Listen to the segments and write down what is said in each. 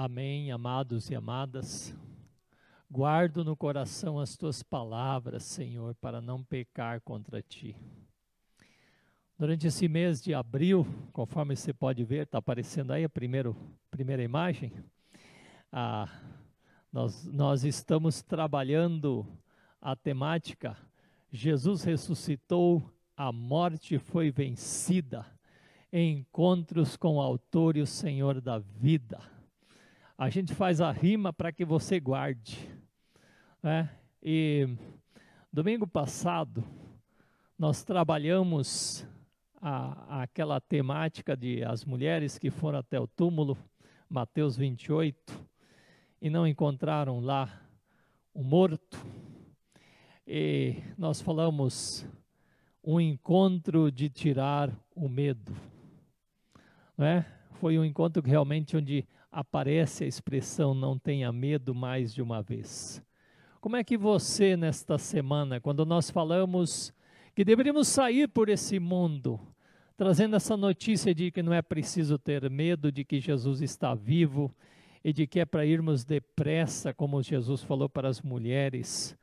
Amém, amados e amadas. Guardo no coração as tuas palavras, Senhor, para não pecar contra ti. Durante esse mês de abril, conforme você pode ver, está aparecendo aí a primeiro, primeira imagem, ah, nós, nós estamos trabalhando a temática Jesus ressuscitou, a morte foi vencida, encontros com o Autor e o Senhor da vida a gente faz a rima para que você guarde. Né? E domingo passado, nós trabalhamos a, aquela temática de as mulheres que foram até o túmulo, Mateus 28, e não encontraram lá o morto. E nós falamos um encontro de tirar o medo. Não é? Foi um encontro realmente onde aparece a expressão não tenha medo mais de uma vez. Como é que você, nesta semana, quando nós falamos que deveríamos sair por esse mundo, trazendo essa notícia de que não é preciso ter medo, de que Jesus está vivo e de que é para irmos depressa, como Jesus falou para as mulheres,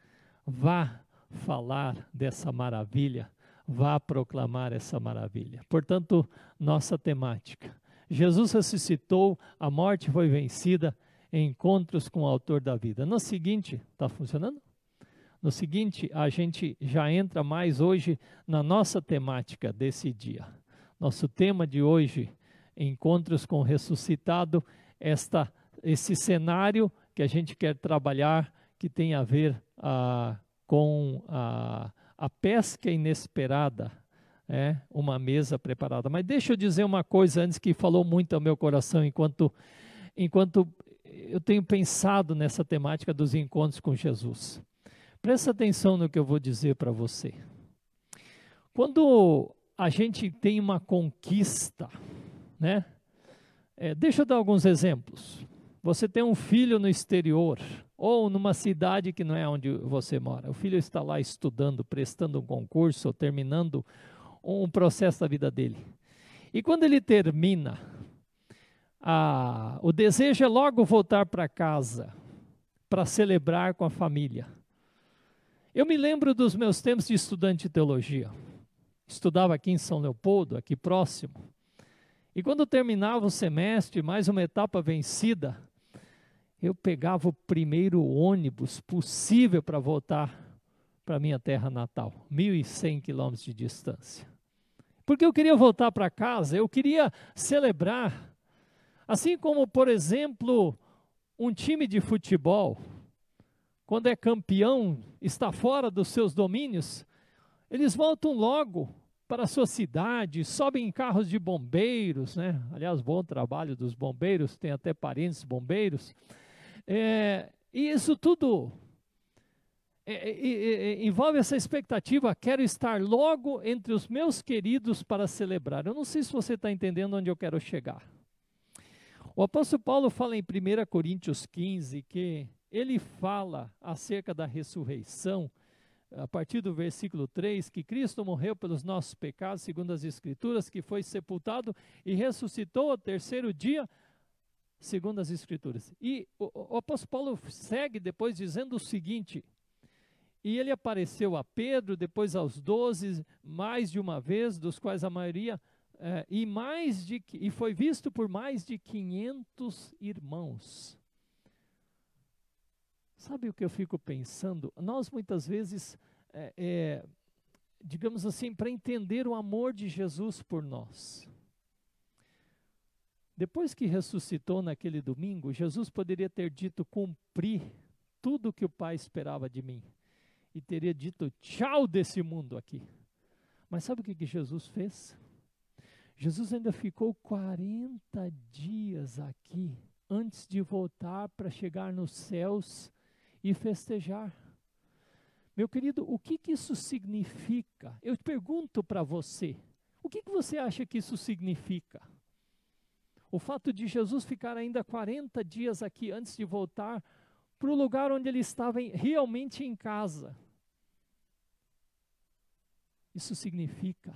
vá falar dessa maravilha, vá proclamar essa maravilha. Portanto, nossa temática Jesus ressuscitou, a morte foi vencida, encontros com o autor da vida. No seguinte, está funcionando? No seguinte, a gente já entra mais hoje na nossa temática desse dia. Nosso tema de hoje, encontros com o ressuscitado, esta, esse cenário que a gente quer trabalhar, que tem a ver ah, com a, a pesca inesperada, é, uma mesa preparada. Mas deixa eu dizer uma coisa antes que falou muito ao meu coração enquanto, enquanto eu tenho pensado nessa temática dos encontros com Jesus. Presta atenção no que eu vou dizer para você. Quando a gente tem uma conquista, né? É, deixa eu dar alguns exemplos. Você tem um filho no exterior ou numa cidade que não é onde você mora. O filho está lá estudando, prestando um concurso, ou terminando um processo da vida dele. E quando ele termina, a, o desejo é logo voltar para casa para celebrar com a família. Eu me lembro dos meus tempos de estudante de teologia. Estudava aqui em São Leopoldo, aqui próximo. E quando terminava o semestre, mais uma etapa vencida, eu pegava o primeiro ônibus possível para voltar para minha terra natal, 1.100 quilômetros de distância porque eu queria voltar para casa, eu queria celebrar. Assim como, por exemplo, um time de futebol, quando é campeão, está fora dos seus domínios, eles voltam logo para a sua cidade, sobem em carros de bombeiros, né? Aliás, bom trabalho dos bombeiros, tem até parentes bombeiros. É, e isso tudo é, é, é, envolve essa expectativa, quero estar logo entre os meus queridos para celebrar. Eu não sei se você está entendendo onde eu quero chegar. O apóstolo Paulo fala em 1 Coríntios 15 que ele fala acerca da ressurreição, a partir do versículo 3, que Cristo morreu pelos nossos pecados, segundo as Escrituras, que foi sepultado e ressuscitou ao terceiro dia, segundo as Escrituras. E o, o apóstolo Paulo segue depois dizendo o seguinte: e ele apareceu a Pedro, depois aos doze, mais de uma vez, dos quais a maioria, é, e, mais de, e foi visto por mais de 500 irmãos. Sabe o que eu fico pensando? Nós muitas vezes, é, é, digamos assim, para entender o amor de Jesus por nós. Depois que ressuscitou naquele domingo, Jesus poderia ter dito: cumpri tudo o que o Pai esperava de mim e teria dito tchau desse mundo aqui. Mas sabe o que, que Jesus fez? Jesus ainda ficou 40 dias aqui antes de voltar para chegar nos céus e festejar. Meu querido, o que, que isso significa? Eu pergunto para você, o que, que você acha que isso significa? O fato de Jesus ficar ainda 40 dias aqui antes de voltar para o lugar onde ele estava em, realmente em casa. Isso significa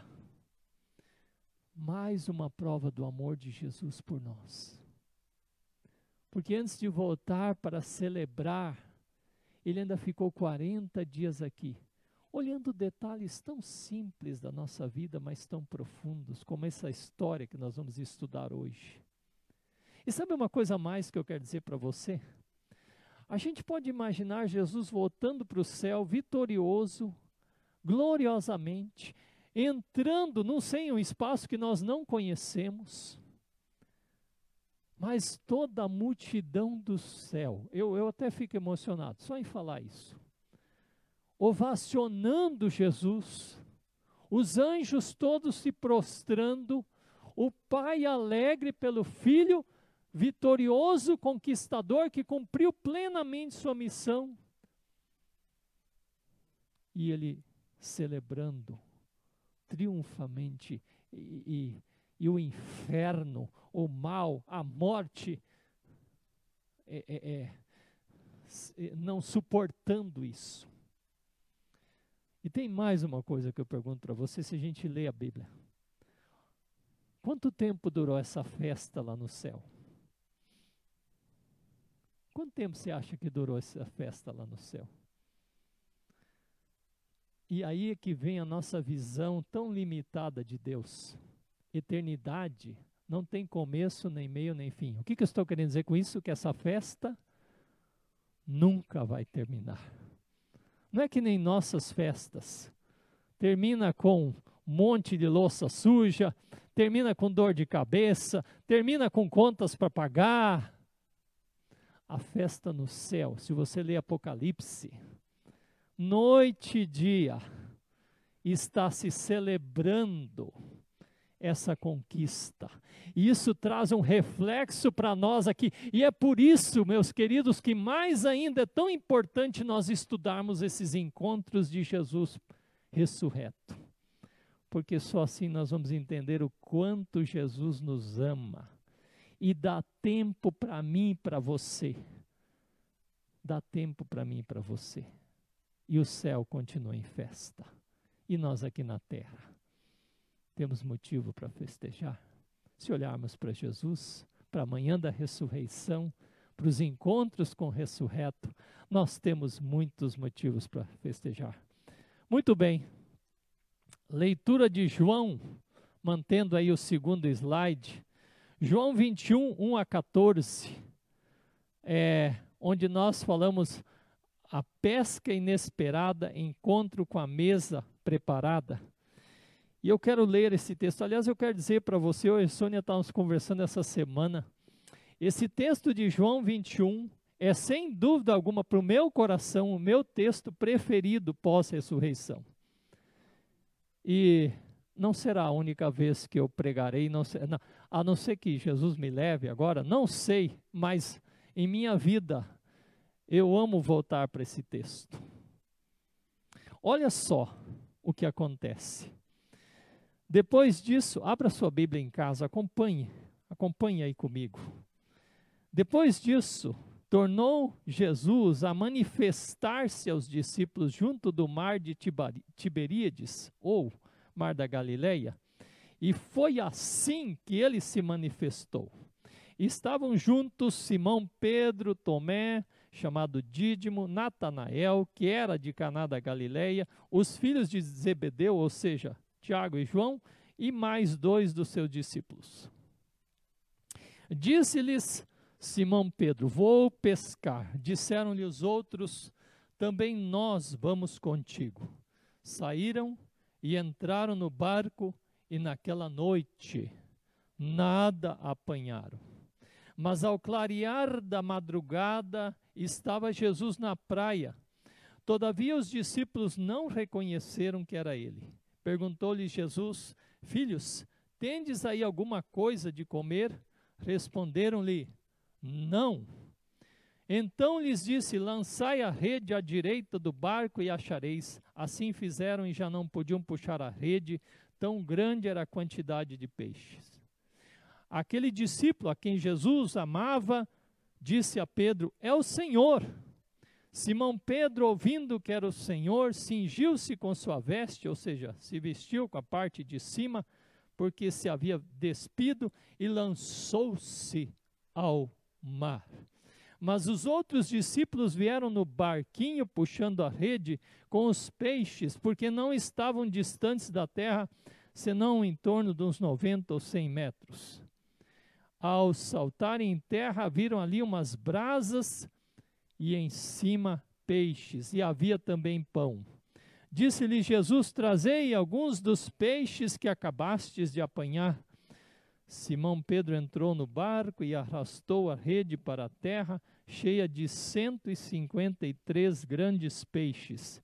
mais uma prova do amor de Jesus por nós. Porque antes de voltar para celebrar, ele ainda ficou 40 dias aqui, olhando detalhes tão simples da nossa vida, mas tão profundos, como essa história que nós vamos estudar hoje. E sabe uma coisa mais que eu quero dizer para você? A gente pode imaginar Jesus voltando para o céu vitorioso, gloriosamente, entrando não sei um espaço que nós não conhecemos, mas toda a multidão do céu, eu, eu até fico emocionado só em falar isso, ovacionando Jesus, os anjos todos se prostrando, o Pai alegre pelo Filho, vitorioso conquistador que cumpriu plenamente sua missão, e ele celebrando triunfamente e, e, e o inferno, o mal, a morte, é, é, é, não suportando isso. E tem mais uma coisa que eu pergunto para você, se a gente lê a Bíblia. Quanto tempo durou essa festa lá no céu? Quanto tempo você acha que durou essa festa lá no céu? E aí é que vem a nossa visão tão limitada de Deus. Eternidade não tem começo, nem meio, nem fim. O que, que eu estou querendo dizer com isso? Que essa festa nunca vai terminar. Não é que nem nossas festas. Termina com um monte de louça suja, termina com dor de cabeça, termina com contas para pagar. A festa no céu, se você ler Apocalipse, noite e dia, está se celebrando essa conquista. E isso traz um reflexo para nós aqui. E é por isso, meus queridos, que mais ainda é tão importante nós estudarmos esses encontros de Jesus ressurreto. Porque só assim nós vamos entender o quanto Jesus nos ama. E dá tempo para mim e para você. Dá tempo para mim e para você e o céu continua em festa. E nós aqui na terra temos motivo para festejar. Se olharmos para Jesus, para a manhã da ressurreição, para os encontros com o ressurreto, nós temos muitos motivos para festejar. Muito bem. Leitura de João, mantendo aí o segundo slide. João 21, 1 a 14, é, onde nós falamos a pesca inesperada, encontro com a mesa preparada. E eu quero ler esse texto. Aliás, eu quero dizer para você, eu e Sônia estávamos conversando essa semana. Esse texto de João 21 é, sem dúvida alguma, para o meu coração, o meu texto preferido pós-ressurreição. E não será a única vez que eu pregarei, não, a não ser que Jesus me leve agora, não sei, mas em minha vida eu amo voltar para esse texto. Olha só o que acontece. Depois disso, abra sua Bíblia em casa, acompanhe, acompanhe aí comigo. Depois disso, tornou Jesus a manifestar-se aos discípulos junto do mar de Tiberíades, ou mar da Galileia, e foi assim que ele se manifestou. Estavam juntos Simão Pedro, Tomé, chamado Dídimo, Natanael, que era de Caná da Galileia, os filhos de Zebedeu, ou seja, Tiago e João, e mais dois dos seus discípulos. Disse-lhes Simão Pedro: Vou pescar. Disseram-lhe os outros: Também nós vamos contigo. Saíram e entraram no barco, e naquela noite nada apanharam. Mas ao clarear da madrugada, estava Jesus na praia. Todavia os discípulos não reconheceram que era ele. Perguntou-lhe Jesus: Filhos, tendes aí alguma coisa de comer? Responderam-lhe: Não. Então lhes disse: Lançai a rede à direita do barco e achareis. Assim fizeram e já não podiam puxar a rede, tão grande era a quantidade de peixes. Aquele discípulo a quem Jesus amava disse a Pedro: É o Senhor. Simão Pedro, ouvindo que era o Senhor, cingiu-se com sua veste, ou seja, se vestiu com a parte de cima, porque se havia despido, e lançou-se ao mar. Mas os outros discípulos vieram no barquinho puxando a rede com os peixes, porque não estavam distantes da terra, senão em torno de uns 90 ou 100 metros. Ao saltarem em terra, viram ali umas brasas e em cima peixes, e havia também pão. Disse-lhe Jesus: Trazei alguns dos peixes que acabastes de apanhar. Simão Pedro entrou no barco e arrastou a rede para a terra, cheia de 153 grandes peixes.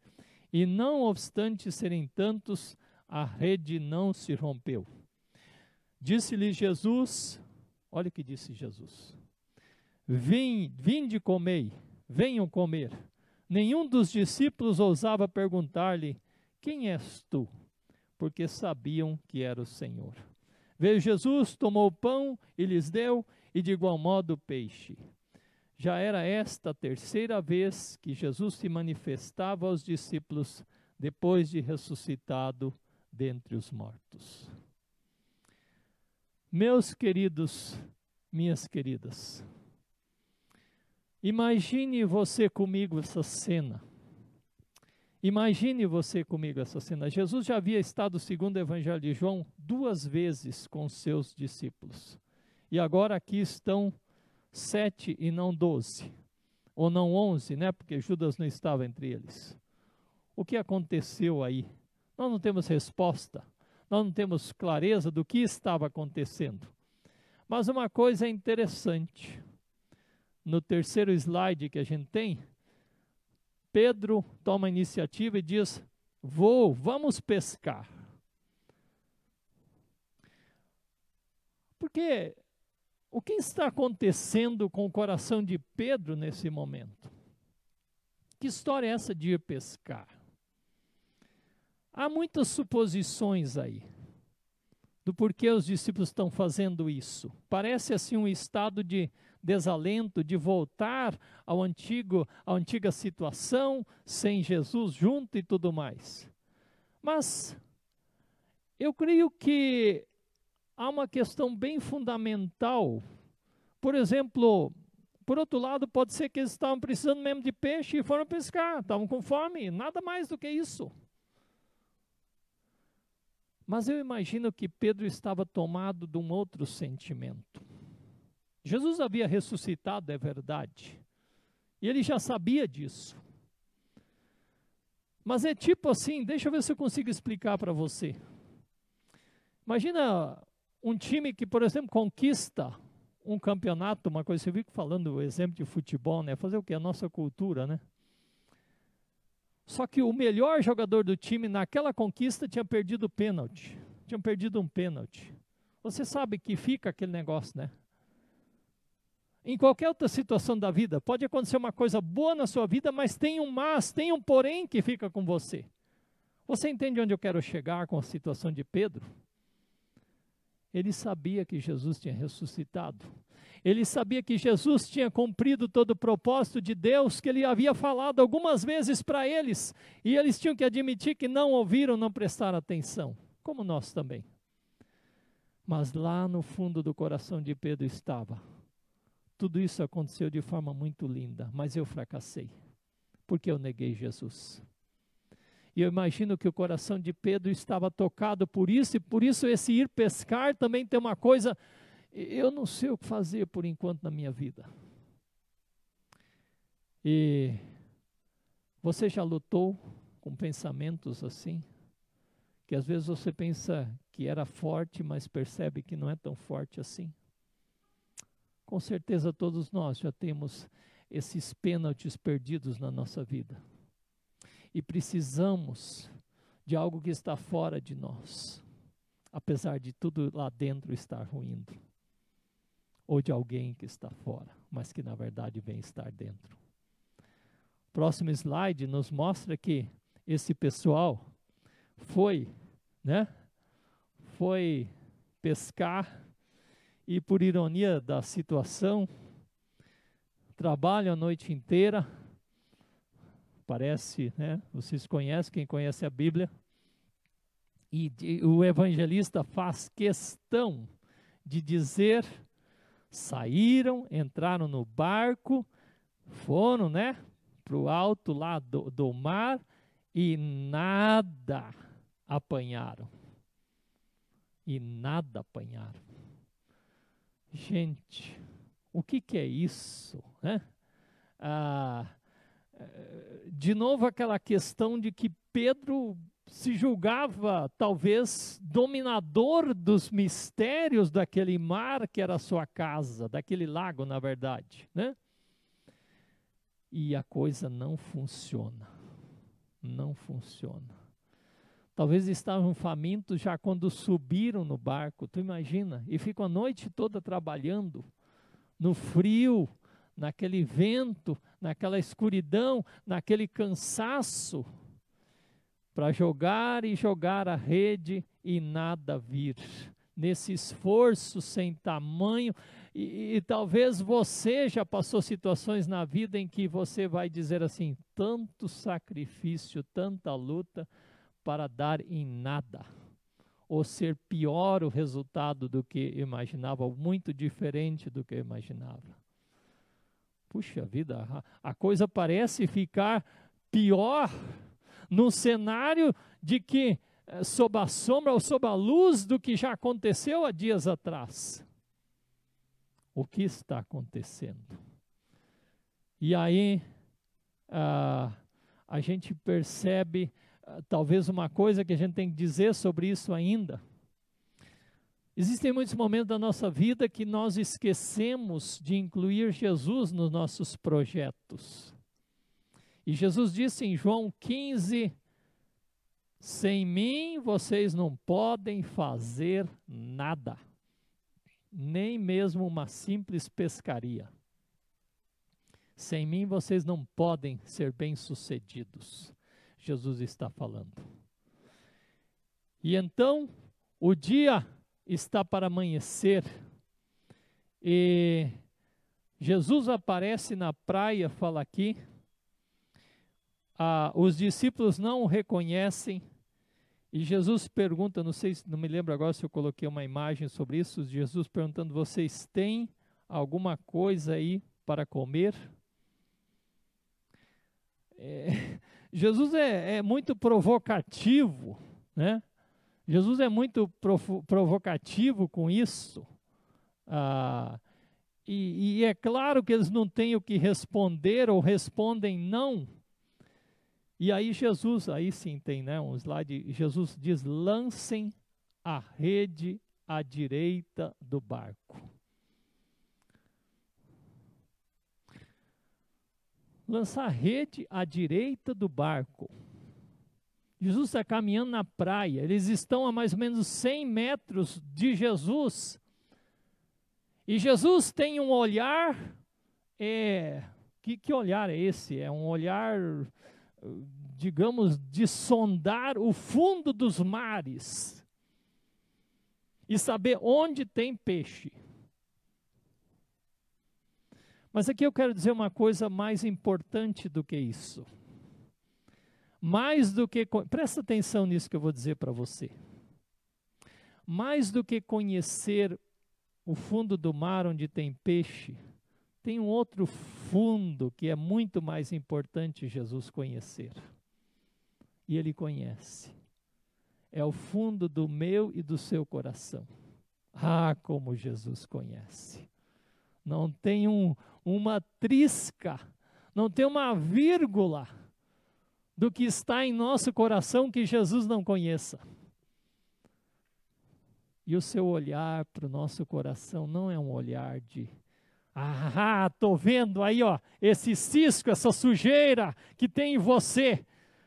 E não obstante serem tantos, a rede não se rompeu. Disse-lhe Jesus: Olha o que disse Jesus: Vim, vinde comei, venham comer. Nenhum dos discípulos ousava perguntar-lhe: Quem és tu? Porque sabiam que era o Senhor. Veio Jesus, tomou o pão e lhes deu, e de igual modo o peixe. Já era esta a terceira vez que Jesus se manifestava aos discípulos depois de ressuscitado dentre os mortos. Meus queridos, minhas queridas, imagine você comigo essa cena. Imagine você comigo essa cena. Jesus já havia estado, segundo o Evangelho de João, duas vezes com seus discípulos. E agora aqui estão sete e não doze. Ou não onze, né? Porque Judas não estava entre eles. O que aconteceu aí? Nós não temos resposta. Nós não temos clareza do que estava acontecendo. Mas uma coisa é interessante. No terceiro slide que a gente tem, Pedro toma a iniciativa e diz: Vou, vamos pescar. Porque o que está acontecendo com o coração de Pedro nesse momento? Que história é essa de ir pescar? Há muitas suposições aí do porquê os discípulos estão fazendo isso. Parece assim um estado de desalento de voltar ao antigo, à antiga situação, sem Jesus junto e tudo mais. Mas eu creio que há uma questão bem fundamental. Por exemplo, por outro lado, pode ser que eles estavam precisando mesmo de peixe e foram pescar, estavam com fome, nada mais do que isso. Mas eu imagino que Pedro estava tomado de um outro sentimento. Jesus havia ressuscitado, é verdade. E ele já sabia disso. Mas é tipo assim, deixa eu ver se eu consigo explicar para você. Imagina um time que, por exemplo, conquista um campeonato, uma coisa, você viu falando o exemplo de futebol, né? Fazer o que? A nossa cultura, né? Só que o melhor jogador do time naquela conquista tinha perdido o pênalti. Tinha perdido um pênalti. Você sabe que fica aquele negócio, né? Em qualquer outra situação da vida, pode acontecer uma coisa boa na sua vida, mas tem um mas, tem um porém que fica com você. Você entende onde eu quero chegar com a situação de Pedro? Ele sabia que Jesus tinha ressuscitado. Ele sabia que Jesus tinha cumprido todo o propósito de Deus que ele havia falado algumas vezes para eles, e eles tinham que admitir que não ouviram, não prestaram atenção, como nós também. Mas lá no fundo do coração de Pedro estava tudo isso aconteceu de forma muito linda, mas eu fracassei, porque eu neguei Jesus. E eu imagino que o coração de Pedro estava tocado por isso, e por isso esse ir pescar também tem uma coisa, eu não sei o que fazer por enquanto na minha vida. E você já lutou com pensamentos assim? Que às vezes você pensa que era forte, mas percebe que não é tão forte assim? Com certeza todos nós já temos esses pênaltis perdidos na nossa vida. E precisamos de algo que está fora de nós, apesar de tudo lá dentro estar ruindo. Ou de alguém que está fora, mas que na verdade vem estar dentro. Próximo slide nos mostra que esse pessoal foi, né? Foi pescar e, por ironia da situação, trabalham a noite inteira. Parece, né? Vocês conhecem, quem conhece a Bíblia. E, e o evangelista faz questão de dizer Saíram, entraram no barco, foram, né, para o alto lá do, do mar e nada apanharam. E nada apanharam. Gente, o que, que é isso? Né? Ah, de novo, aquela questão de que Pedro se julgava talvez dominador dos mistérios daquele mar que era sua casa, daquele lago, na verdade, né? E a coisa não funciona. Não funciona. Talvez estavam famintos já quando subiram no barco, tu imagina? E ficam a noite toda trabalhando, no frio, naquele vento, naquela escuridão, naquele cansaço para jogar e jogar a rede e nada vir. Nesse esforço sem tamanho, e, e, talvez você já passou situações na vida em que você vai dizer assim: tanto sacrifício, tanta luta para dar em nada, ou ser pior o resultado do que imaginava, ou muito diferente do que imaginava. Puxa vida, a, a coisa parece ficar pior no cenário de que, eh, sob a sombra ou sob a luz do que já aconteceu há dias atrás. O que está acontecendo? E aí, ah, a gente percebe, ah, talvez, uma coisa que a gente tem que dizer sobre isso ainda. Existem muitos momentos da nossa vida que nós esquecemos de incluir Jesus nos nossos projetos. E Jesus disse em João 15: Sem mim vocês não podem fazer nada, nem mesmo uma simples pescaria. Sem mim vocês não podem ser bem-sucedidos. Jesus está falando. E então, o dia está para amanhecer. E Jesus aparece na praia, fala aqui, ah, os discípulos não o reconhecem. E Jesus pergunta, não sei, não me lembro agora se eu coloquei uma imagem sobre isso. Jesus perguntando: vocês têm alguma coisa aí para comer? É, Jesus é, é, muito provocativo, né? Jesus é muito provocativo com isso. Ah, e, e é claro que eles não têm o que responder ou respondem não e aí Jesus, aí sim tem né, um slide, Jesus diz, lancem a rede à direita do barco. Lançar a rede à direita do barco. Jesus está caminhando na praia, eles estão a mais ou menos 100 metros de Jesus. E Jesus tem um olhar, é, que, que olhar é esse? É um olhar digamos, de sondar o fundo dos mares e saber onde tem peixe. Mas aqui eu quero dizer uma coisa mais importante do que isso. Mais do que. Presta atenção nisso que eu vou dizer para você. Mais do que conhecer o fundo do mar onde tem peixe, tem um outro fundo que é muito mais importante Jesus conhecer. E ele conhece. É o fundo do meu e do seu coração. Ah, como Jesus conhece. Não tem um, uma trisca, não tem uma vírgula do que está em nosso coração que Jesus não conheça. E o seu olhar para o nosso coração não é um olhar de ah, tô vendo aí, ó, esse cisco, essa sujeira que tem em você.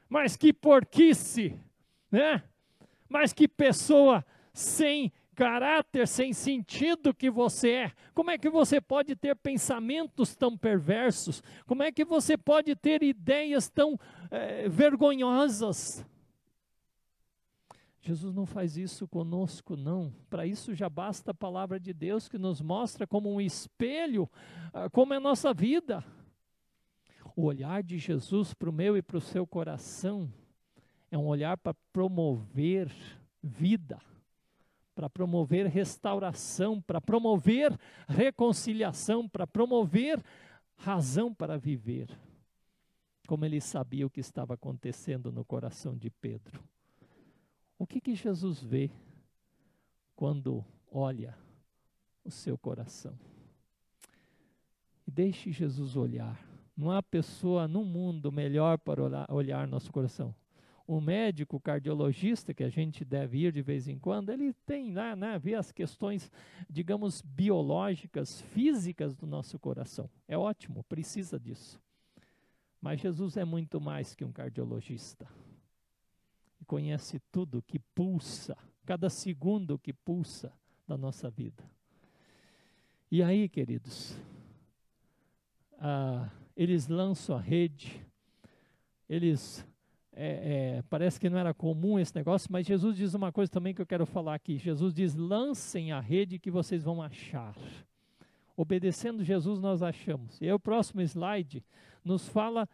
Mas que porquice, né? Mas que pessoa sem caráter, sem sentido que você é. Como é que você pode ter pensamentos tão perversos? Como é que você pode ter ideias tão é, vergonhosas? Jesus não faz isso conosco, não. Para isso já basta a palavra de Deus que nos mostra como um espelho uh, como é a nossa vida. O olhar de Jesus para o meu e para o seu coração é um olhar para promover vida, para promover restauração, para promover reconciliação, para promover razão para viver. Como ele sabia o que estava acontecendo no coração de Pedro. O que, que Jesus vê quando olha o seu coração? Deixe Jesus olhar. Não há pessoa no mundo melhor para olhar, olhar nosso coração. O médico cardiologista, que a gente deve ir de vez em quando, ele tem lá, né, vê as questões, digamos, biológicas, físicas do nosso coração. É ótimo, precisa disso. Mas Jesus é muito mais que um cardiologista. Conhece tudo que pulsa, cada segundo que pulsa da nossa vida. E aí, queridos, ah, eles lançam a rede, eles. É, é, parece que não era comum esse negócio, mas Jesus diz uma coisa também que eu quero falar aqui. Jesus diz: lancem a rede que vocês vão achar. Obedecendo Jesus, nós achamos. E aí, o próximo slide nos fala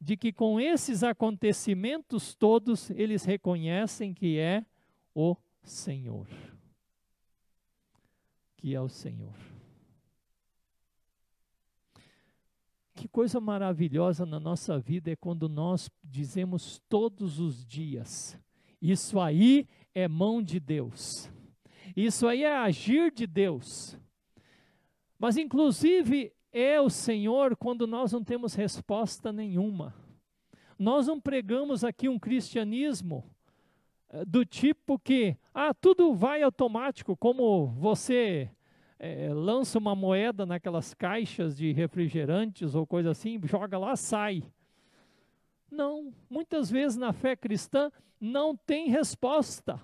de que com esses acontecimentos todos, eles reconhecem que é o Senhor. Que é o Senhor. Que coisa maravilhosa na nossa vida é quando nós dizemos todos os dias: Isso aí é mão de Deus. Isso aí é agir de Deus. Mas, inclusive, é o Senhor quando nós não temos resposta nenhuma. Nós não pregamos aqui um cristianismo eh, do tipo que, ah, tudo vai automático, como você é, lança uma moeda naquelas caixas de refrigerantes ou coisa assim, joga lá, sai. Não, muitas vezes na fé cristã não tem resposta.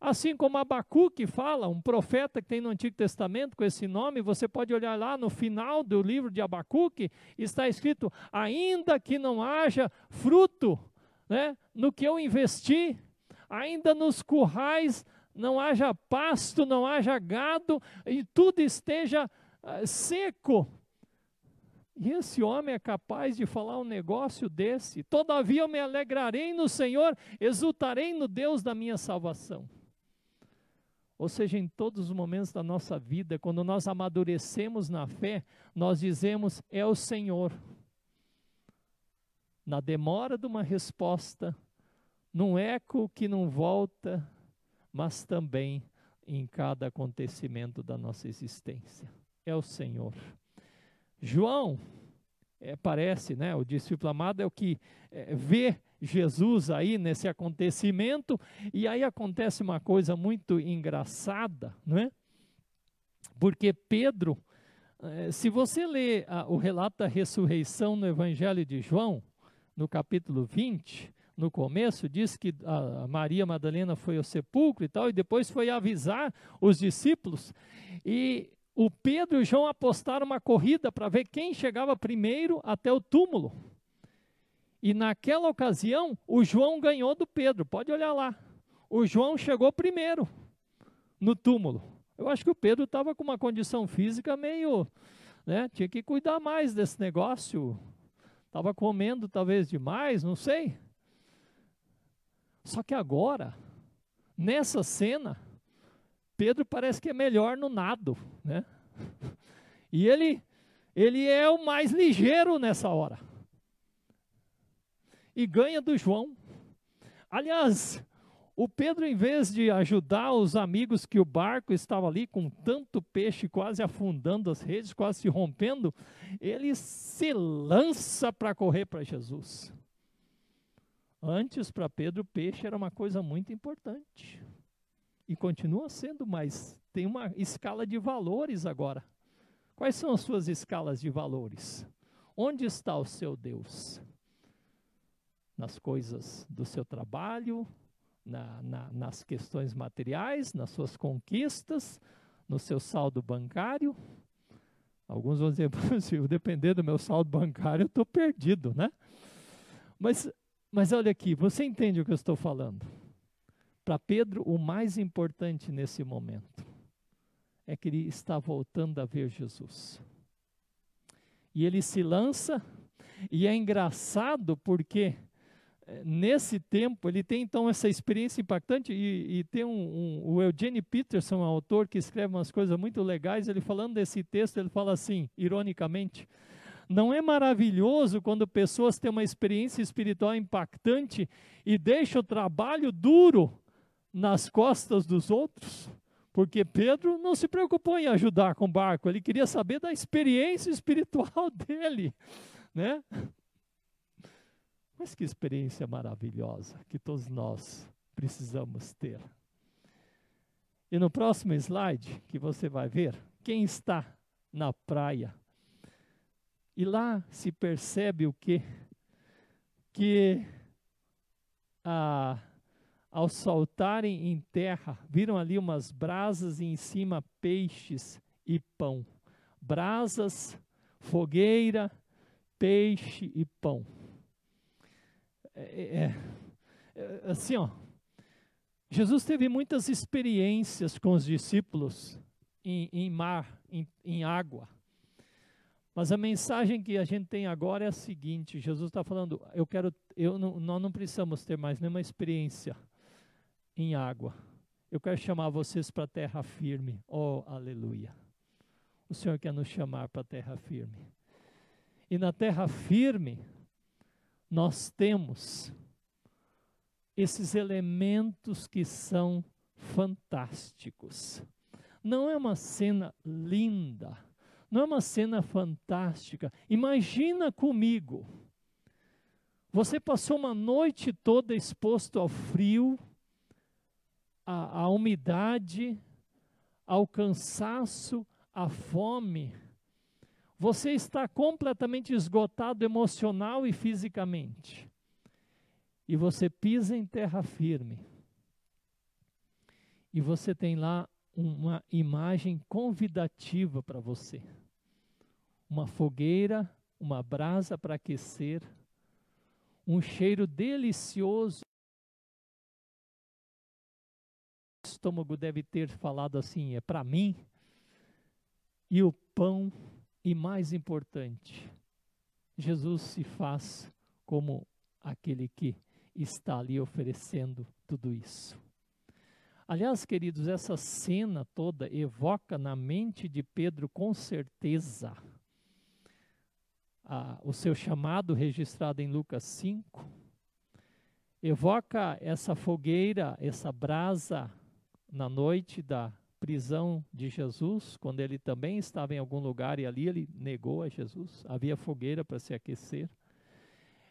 Assim como Abacuque fala, um profeta que tem no Antigo Testamento com esse nome, você pode olhar lá no final do livro de Abacuque, está escrito: ainda que não haja fruto né, no que eu investi, ainda nos currais não haja pasto, não haja gado, e tudo esteja uh, seco. E esse homem é capaz de falar um negócio desse. Todavia eu me alegrarei no Senhor, exultarei no Deus da minha salvação. Ou seja, em todos os momentos da nossa vida, quando nós amadurecemos na fé, nós dizemos: é o Senhor. Na demora de uma resposta, num eco que não volta, mas também em cada acontecimento da nossa existência. É o Senhor. João, é, parece, né, o discípulo amado é o que é, vê Jesus aí nesse acontecimento, e aí acontece uma coisa muito engraçada, não é? Porque Pedro, é, se você ler o relato da ressurreição no Evangelho de João, no capítulo 20, no começo, diz que a Maria Madalena foi ao sepulcro e tal, e depois foi avisar os discípulos. E o Pedro e o João apostaram uma corrida para ver quem chegava primeiro até o túmulo. E naquela ocasião, o João ganhou do Pedro, pode olhar lá. O João chegou primeiro no túmulo. Eu acho que o Pedro estava com uma condição física meio. Né, tinha que cuidar mais desse negócio. Estava comendo talvez demais, não sei. Só que agora, nessa cena, Pedro parece que é melhor no nado, né? E ele, ele é o mais ligeiro nessa hora. E ganha do João. Aliás, o Pedro, em vez de ajudar os amigos que o barco estava ali com tanto peixe quase afundando as redes, quase se rompendo, ele se lança para correr para Jesus. Antes, para Pedro, o peixe era uma coisa muito importante. E continua sendo, mas tem uma escala de valores agora. Quais são as suas escalas de valores? Onde está o seu Deus? Nas coisas do seu trabalho, na, na, nas questões materiais, nas suas conquistas, no seu saldo bancário? Alguns vão dizer, se eu depender do meu saldo bancário, eu estou perdido, né? Mas mas olha aqui, você entende o que eu estou falando? Para Pedro, o mais importante nesse momento é que ele está voltando a ver Jesus. E ele se lança, e é engraçado porque nesse tempo, ele tem então essa experiência impactante e, e tem um, um, o Eugene Peterson, um autor que escreve umas coisas muito legais, ele falando desse texto, ele fala assim, ironicamente, não é maravilhoso quando pessoas têm uma experiência espiritual impactante e deixam o trabalho duro nas costas dos outros? Porque Pedro não se preocupou em ajudar com o barco, ele queria saber da experiência espiritual dele, né? Mas que experiência maravilhosa que todos nós precisamos ter. E no próximo slide que você vai ver, quem está na praia. E lá se percebe o quê? Que ah, ao saltarem em terra, viram ali umas brasas e em cima peixes e pão. Brasas, fogueira, peixe e pão. É, é, é, é, assim, ó, Jesus teve muitas experiências com os discípulos em, em mar, em, em água. Mas a mensagem que a gente tem agora é a seguinte: Jesus está falando, eu quero, eu não, nós não precisamos ter mais nenhuma experiência em água. Eu quero chamar vocês para a terra firme. Oh, aleluia! O Senhor quer nos chamar para a terra firme. E na terra firme, nós temos esses elementos que são fantásticos. Não é uma cena linda, não é uma cena fantástica. Imagina comigo. Você passou uma noite toda exposto ao frio, à, à umidade, ao cansaço, à fome você está completamente esgotado emocional e fisicamente. E você pisa em terra firme. E você tem lá uma imagem convidativa para você. Uma fogueira, uma brasa para aquecer, um cheiro delicioso. O estômago deve ter falado assim: é para mim. E o pão e mais importante, Jesus se faz como aquele que está ali oferecendo tudo isso. Aliás, queridos, essa cena toda evoca na mente de Pedro com certeza a, o seu chamado registrado em Lucas 5. Evoca essa fogueira, essa brasa na noite da prisão de Jesus, quando ele também estava em algum lugar e ali ele negou a Jesus, havia fogueira para se aquecer.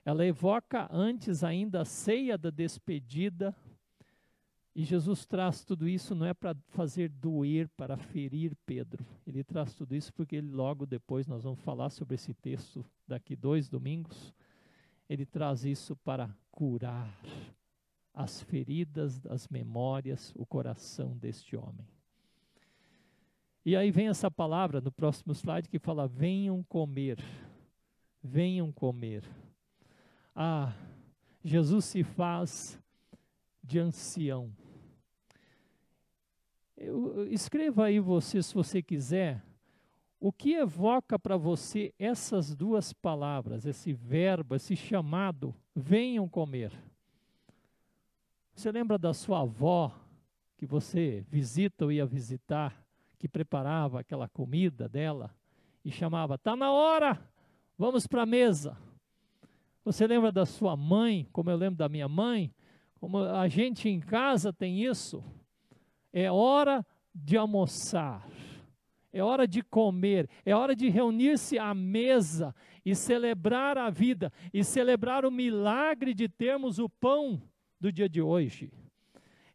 Ela evoca antes ainda a ceia da despedida, e Jesus traz tudo isso não é para fazer doer, para ferir Pedro. Ele traz tudo isso porque ele logo depois nós vamos falar sobre esse texto daqui dois domingos. Ele traz isso para curar as feridas, as memórias, o coração deste homem. E aí vem essa palavra no próximo slide que fala: venham comer, venham comer. Ah, Jesus se faz de ancião. Eu, escreva aí você, se você quiser, o que evoca para você essas duas palavras, esse verbo, esse chamado, venham comer. Você lembra da sua avó que você visita ou ia visitar? Que preparava aquela comida dela e chamava: "Tá na hora, vamos para a mesa". Você lembra da sua mãe, como eu lembro da minha mãe, como a gente em casa tem isso? É hora de almoçar. É hora de comer, é hora de reunir-se à mesa e celebrar a vida e celebrar o milagre de termos o pão do dia de hoje.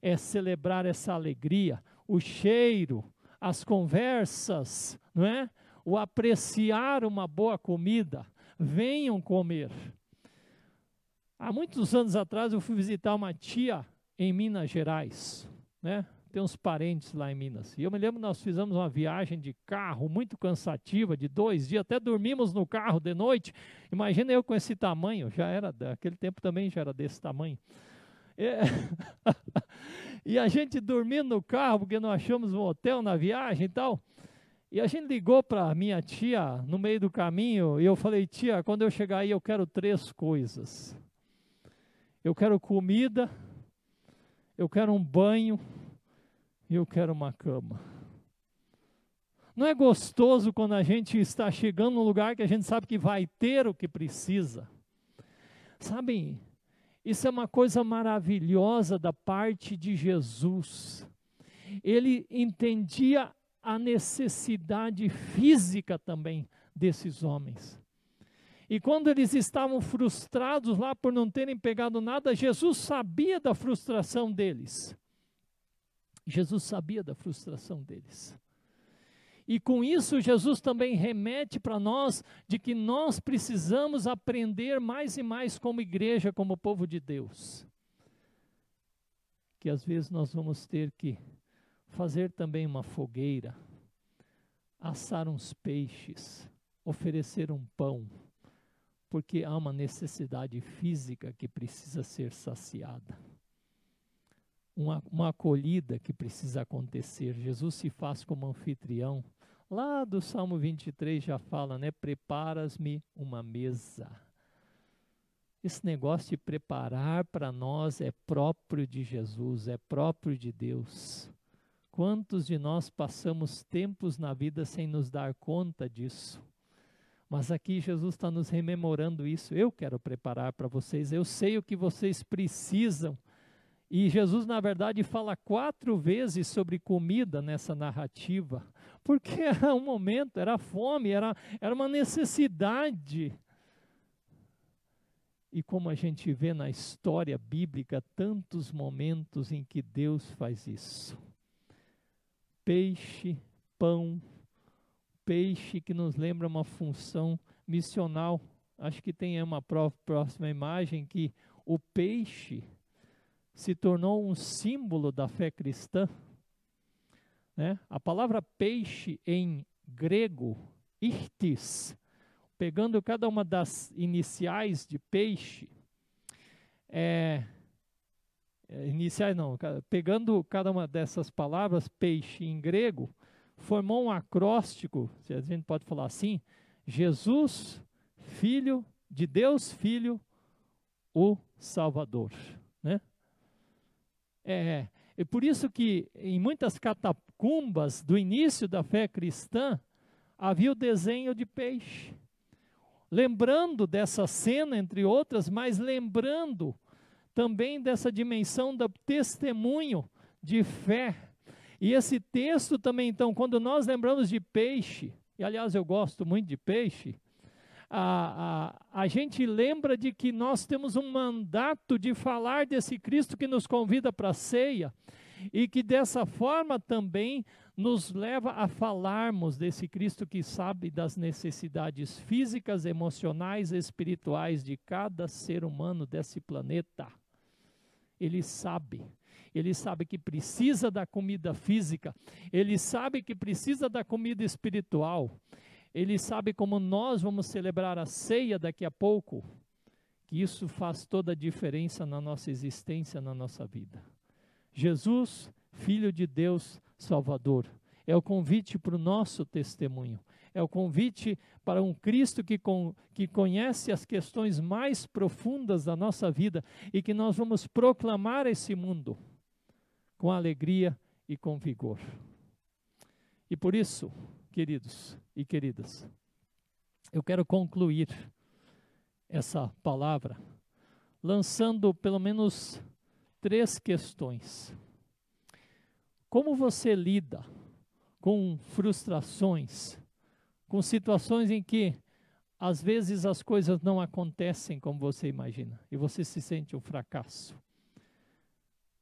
É celebrar essa alegria, o cheiro, as conversas, não é? O apreciar uma boa comida. Venham comer. Há muitos anos atrás eu fui visitar uma tia em Minas Gerais, né? Tem uns parentes lá em Minas. E eu me lembro nós fizemos uma viagem de carro muito cansativa, de dois dias, até dormimos no carro de noite. Imagina eu com esse tamanho, já era, daquele tempo também já era desse tamanho. É. e a gente dormindo no carro, porque não achamos um hotel na viagem e tal. E a gente ligou para minha tia no meio do caminho e eu falei, tia, quando eu chegar aí eu quero três coisas. eu quero comida, eu quero um banho e eu quero uma cama. Não é gostoso quando a gente está chegando num lugar que a gente sabe que vai ter o que precisa? Sabem, isso é uma coisa maravilhosa da parte de Jesus. Ele entendia a necessidade física também desses homens. E quando eles estavam frustrados lá por não terem pegado nada, Jesus sabia da frustração deles. Jesus sabia da frustração deles. E com isso, Jesus também remete para nós de que nós precisamos aprender mais e mais como igreja, como povo de Deus. Que às vezes nós vamos ter que fazer também uma fogueira, assar uns peixes, oferecer um pão, porque há uma necessidade física que precisa ser saciada. Uma, uma acolhida que precisa acontecer. Jesus se faz como anfitrião Lá do Salmo 23 já fala, né? Preparas-me uma mesa. Esse negócio de preparar para nós é próprio de Jesus, é próprio de Deus. Quantos de nós passamos tempos na vida sem nos dar conta disso? Mas aqui Jesus está nos rememorando isso. Eu quero preparar para vocês, eu sei o que vocês precisam. E Jesus, na verdade, fala quatro vezes sobre comida nessa narrativa porque era um momento, era fome, era, era uma necessidade. E como a gente vê na história bíblica, tantos momentos em que Deus faz isso. Peixe, pão, peixe que nos lembra uma função missional. Acho que tem uma próxima imagem que o peixe se tornou um símbolo da fé cristã. Né? A palavra peixe em grego, irtis, pegando cada uma das iniciais de peixe, é, é, iniciais não, pegando cada uma dessas palavras, peixe em grego, formou um acróstico, se a gente pode falar assim, Jesus, Filho de Deus, Filho, o Salvador? É, é por isso que em muitas catacumbas do início da fé cristã havia o desenho de peixe. Lembrando dessa cena, entre outras, mas lembrando também dessa dimensão do testemunho de fé. E esse texto também, então, quando nós lembramos de peixe, e aliás eu gosto muito de peixe, a, a, a gente lembra de que nós temos um mandato de falar desse Cristo que nos convida para a ceia e que dessa forma também nos leva a falarmos desse Cristo que sabe das necessidades físicas, emocionais espirituais de cada ser humano desse planeta. Ele sabe. Ele sabe que precisa da comida física, ele sabe que precisa da comida espiritual, ele sabe como nós vamos celebrar a ceia daqui a pouco, que isso faz toda a diferença na nossa existência, na nossa vida. Jesus, Filho de Deus, Salvador. É o convite para o nosso testemunho. É o convite para um Cristo que, com, que conhece as questões mais profundas da nossa vida e que nós vamos proclamar esse mundo com alegria e com vigor. E por isso, queridos e queridas, eu quero concluir essa palavra lançando pelo menos três questões. Como você lida com frustrações, com situações em que às vezes as coisas não acontecem como você imagina e você se sente um fracasso?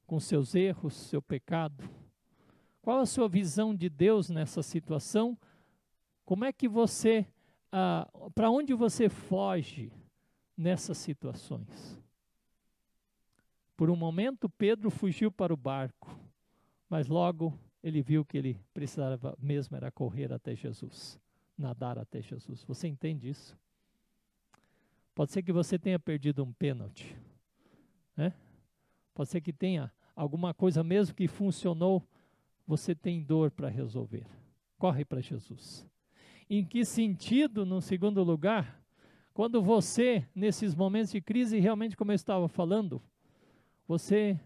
Com seus erros, seu pecado, qual a sua visão de Deus nessa situação? Como é que você, ah, para onde você foge nessas situações? Por um momento, Pedro fugiu para o barco, mas logo ele viu que ele precisava mesmo era correr até Jesus, nadar até Jesus. Você entende isso? Pode ser que você tenha perdido um pênalti, né? Pode ser que tenha alguma coisa mesmo que funcionou você tem dor para resolver. Corre para Jesus. Em que sentido, no segundo lugar, Quando você, nesses momentos de crise, realmente, como eu estava falando, você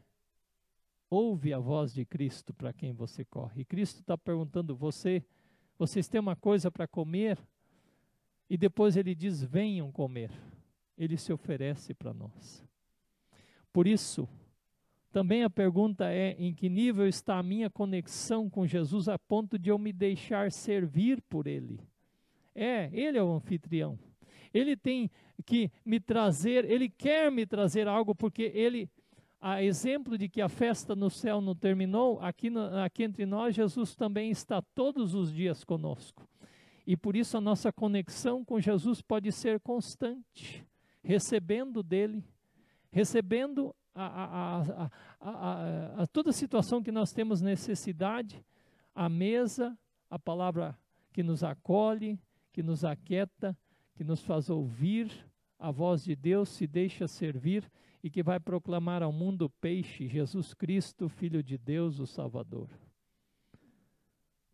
ouve a voz de Cristo para quem você corre. E Cristo está perguntando: você, vocês têm uma coisa para comer? E depois ele diz: venham comer. Ele se oferece para nós. Por isso, também a pergunta é: em que nível está a minha conexão com Jesus a ponto de eu me deixar servir por Ele? É, Ele é o anfitrião. Ele tem que me trazer, Ele quer me trazer algo, porque Ele, a exemplo de que a festa no céu não terminou, aqui, no, aqui entre nós, Jesus também está todos os dias conosco. E por isso a nossa conexão com Jesus pode ser constante, recebendo dele, recebendo a, a, a, toda situação que nós temos necessidade, a mesa, a palavra que nos acolhe, que nos aquieta, que nos faz ouvir a voz de Deus, se deixa servir e que vai proclamar ao mundo o peixe, Jesus Cristo, Filho de Deus, o Salvador.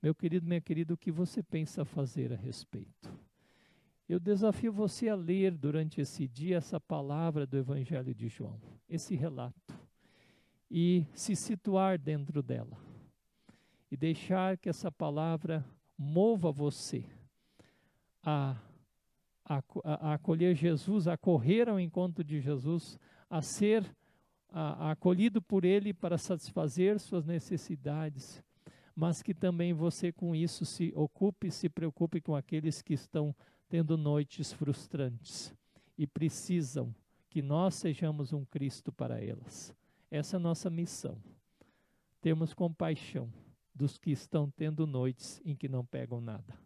Meu querido, minha querida, o que você pensa fazer a respeito? Eu desafio você a ler durante esse dia essa palavra do Evangelho de João, esse relato, e se situar dentro dela, e deixar que essa palavra mova você a, a, a acolher Jesus, a correr ao encontro de Jesus, a ser a, acolhido por Ele para satisfazer suas necessidades mas que também você com isso se ocupe, se preocupe com aqueles que estão tendo noites frustrantes e precisam que nós sejamos um Cristo para elas. Essa é a nossa missão. Termos compaixão dos que estão tendo noites em que não pegam nada.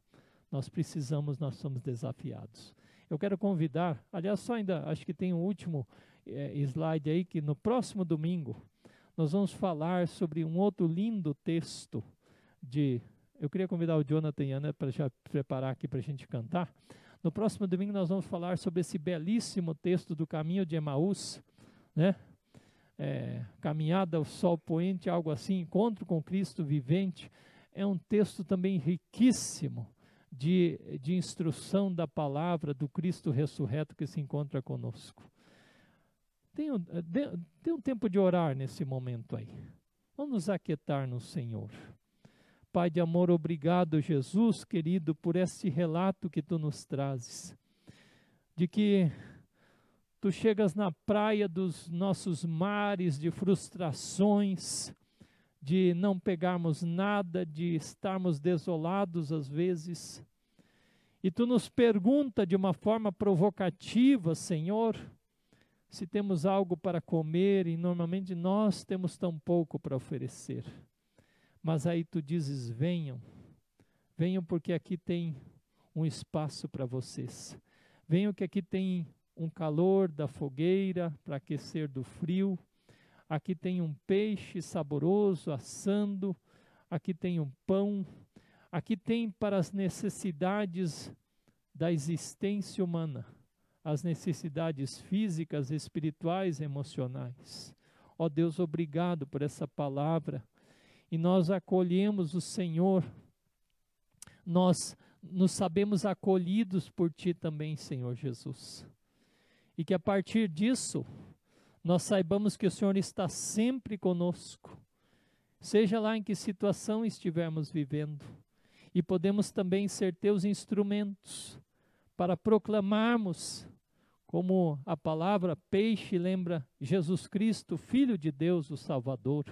Nós precisamos, nós somos desafiados. Eu quero convidar, aliás, só ainda, acho que tem um último é, slide aí, que no próximo domingo nós vamos falar sobre um outro lindo texto de. Eu queria convidar o Jonathan e Ana para já preparar aqui para a gente cantar. No próximo domingo nós vamos falar sobre esse belíssimo texto do caminho de Emaús, né? É, caminhada ao sol poente, algo assim, encontro com Cristo vivente. É um texto também riquíssimo de, de instrução da palavra do Cristo ressurreto que se encontra conosco. Tem um, tem um tempo de orar nesse momento aí. Vamos aquietar no Senhor. Pai de amor, obrigado, Jesus querido, por esse relato que tu nos trazes, de que tu chegas na praia dos nossos mares de frustrações, de não pegarmos nada, de estarmos desolados às vezes. E tu nos pergunta de uma forma provocativa, Senhor, se temos algo para comer e normalmente nós temos tão pouco para oferecer. Mas aí tu dizes: venham, venham porque aqui tem um espaço para vocês. Venham que aqui tem um calor da fogueira para aquecer do frio. Aqui tem um peixe saboroso assando. Aqui tem um pão. Aqui tem para as necessidades da existência humana, as necessidades físicas, espirituais, emocionais. Ó Deus, obrigado por essa palavra e nós acolhemos o Senhor, nós nos sabemos acolhidos por Ti também, Senhor Jesus. E que a partir disso, nós saibamos que o Senhor está sempre conosco, seja lá em que situação estivermos vivendo, e podemos também ser Teus instrumentos para proclamarmos, como a palavra peixe lembra Jesus Cristo, Filho de Deus, o Salvador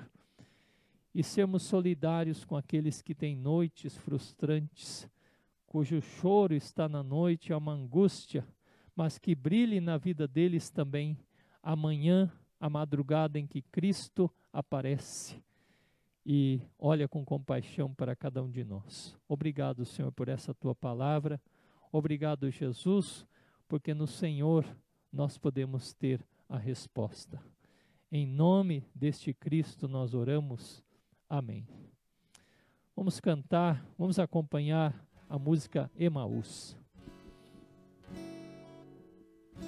e sermos solidários com aqueles que têm noites frustrantes, cujo choro está na noite, é uma angústia, mas que brilhe na vida deles também amanhã, a madrugada em que Cristo aparece e olha com compaixão para cada um de nós. Obrigado, Senhor, por essa tua palavra. Obrigado, Jesus, porque no Senhor nós podemos ter a resposta. Em nome deste Cristo nós oramos. Amém. Vamos cantar, vamos acompanhar a música Emaús.